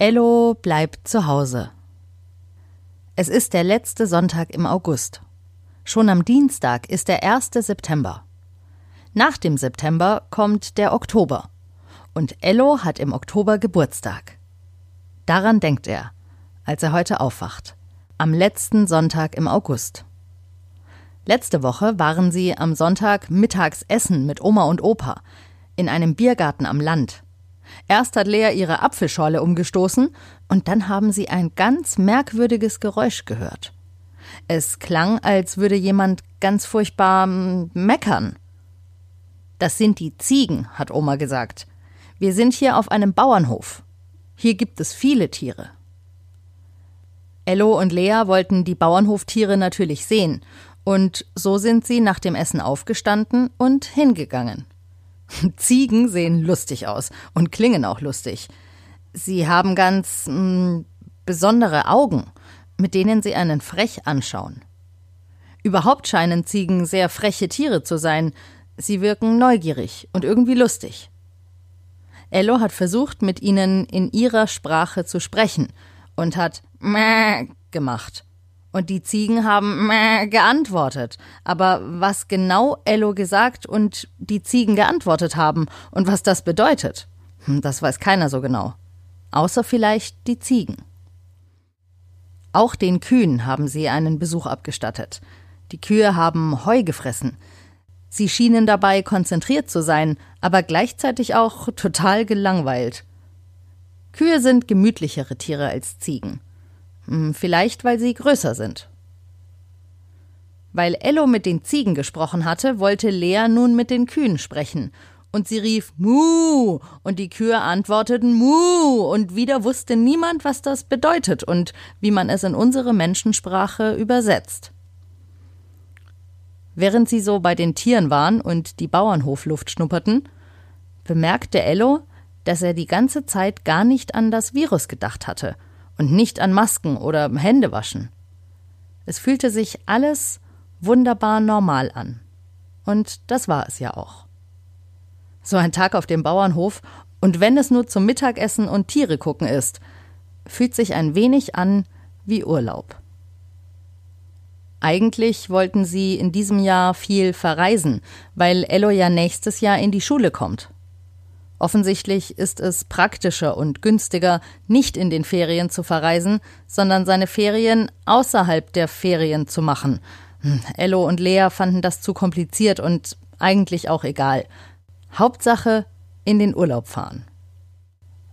Ello bleibt zu Hause. Es ist der letzte Sonntag im August. Schon am Dienstag ist der 1. September. Nach dem September kommt der Oktober. Und Ello hat im Oktober Geburtstag. Daran denkt er, als er heute aufwacht. Am letzten Sonntag im August. Letzte Woche waren sie am Sonntag mittags essen mit Oma und Opa in einem Biergarten am Land. Erst hat Lea ihre Apfelschorle umgestoßen und dann haben sie ein ganz merkwürdiges Geräusch gehört. Es klang, als würde jemand ganz furchtbar mm, meckern. Das sind die Ziegen, hat Oma gesagt. Wir sind hier auf einem Bauernhof. Hier gibt es viele Tiere. Ello und Lea wollten die Bauernhoftiere natürlich sehen, und so sind sie nach dem Essen aufgestanden und hingegangen. Ziegen sehen lustig aus und klingen auch lustig. Sie haben ganz mh, hm, besondere Augen, mit denen sie einen frech anschauen. Überhaupt scheinen Ziegen sehr freche Tiere zu sein. Sie wirken neugierig und irgendwie lustig. Ello hat versucht, mit ihnen in ihrer Sprache zu sprechen und hat Mäh gemacht. Und die Ziegen haben Mäh geantwortet. Aber was genau Ello gesagt und die Ziegen geantwortet haben und was das bedeutet, hm, das weiß keiner so genau. Außer vielleicht die Ziegen. Auch den Kühen haben sie einen Besuch abgestattet. Die Kühe haben Heu gefressen. Sie schienen dabei konzentriert zu sein, aber gleichzeitig auch total gelangweilt. Kühe sind gemütlichere Tiere als Ziegen. Hm, vielleicht, weil sie größer sind. Weil Ello mit den Ziegen gesprochen hatte, wollte Lea nun mit den Kühen sprechen. Und sie rief Mu, und die Kühe antworteten Mu, und wieder wusste niemand, was das bedeutet und wie man es in unsere Menschensprache übersetzt. Während sie so bei den Tieren waren und die Bauernhofluft schnupperten, bemerkte Ello, dass er die ganze Zeit gar nicht an das Virus gedacht hatte – und nicht an Masken oder Händewaschen. Es fühlte sich alles wunderbar normal an. Und das war es ja auch. So ein Tag auf dem Bauernhof, und wenn es nur zum Mittagessen und Tiere gucken ist, fühlt sich ein wenig an wie Urlaub. Eigentlich wollten sie in diesem Jahr viel verreisen, weil Ello ja nächstes Jahr in die Schule kommt. Offensichtlich ist es praktischer und günstiger, nicht in den Ferien zu verreisen, sondern seine Ferien außerhalb der Ferien zu machen. Hm, Ello und Lea fanden das zu kompliziert und eigentlich auch egal. Hauptsache in den Urlaub fahren.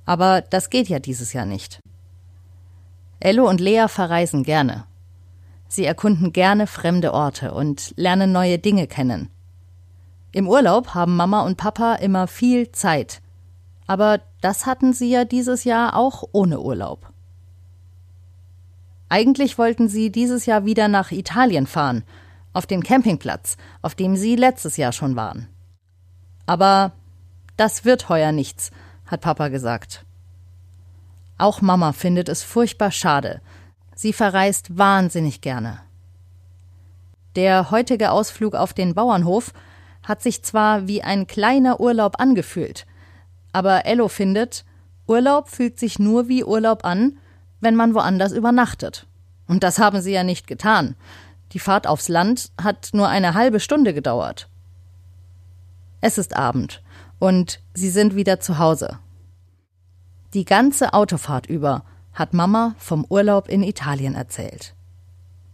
Aber das geht ja dieses Jahr nicht. Ello und Lea verreisen gerne. Sie erkunden gerne fremde Orte und lernen neue Dinge kennen. Im Urlaub haben Mama und Papa immer viel Zeit. Aber das hatten sie ja dieses Jahr auch ohne Urlaub. Eigentlich wollten sie dieses Jahr wieder nach Italien fahren, auf den Campingplatz, auf dem sie letztes Jahr schon waren. Aber das wird heuer nichts, hat Papa gesagt. Auch Mama findet es furchtbar schade. Sie verreist wahnsinnig gerne. Der heutige Ausflug auf den Bauernhof hat sich zwar wie ein kleiner Urlaub angefühlt, aber Ello findet, Urlaub fühlt sich nur wie Urlaub an, wenn man woanders übernachtet. Und das haben sie ja nicht getan. Die Fahrt aufs Land hat nur eine halbe Stunde gedauert. Es ist Abend und sie sind wieder zu Hause. Die ganze Autofahrt über hat Mama vom Urlaub in Italien erzählt.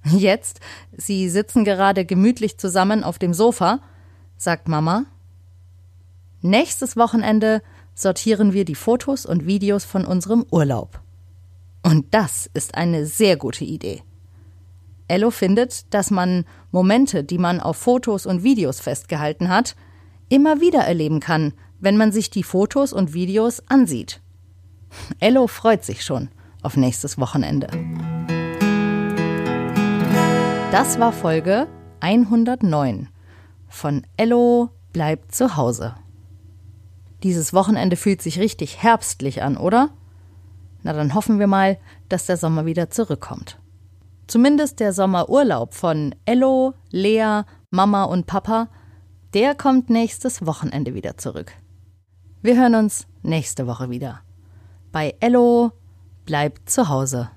Jetzt, sie sitzen gerade gemütlich zusammen auf dem Sofa sagt Mama. Nächstes Wochenende sortieren wir die Fotos und Videos von unserem Urlaub. Und das ist eine sehr gute Idee. Ello findet, dass man Momente, die man auf Fotos und Videos festgehalten hat, immer wieder erleben kann, wenn man sich die Fotos und Videos ansieht. Ello freut sich schon auf nächstes Wochenende. Das war Folge 109 von Ello bleibt zu Hause. Dieses Wochenende fühlt sich richtig herbstlich an, oder? Na dann hoffen wir mal, dass der Sommer wieder zurückkommt. Zumindest der Sommerurlaub von Ello, Lea, Mama und Papa, der kommt nächstes Wochenende wieder zurück. Wir hören uns nächste Woche wieder. Bei Ello bleibt zu Hause.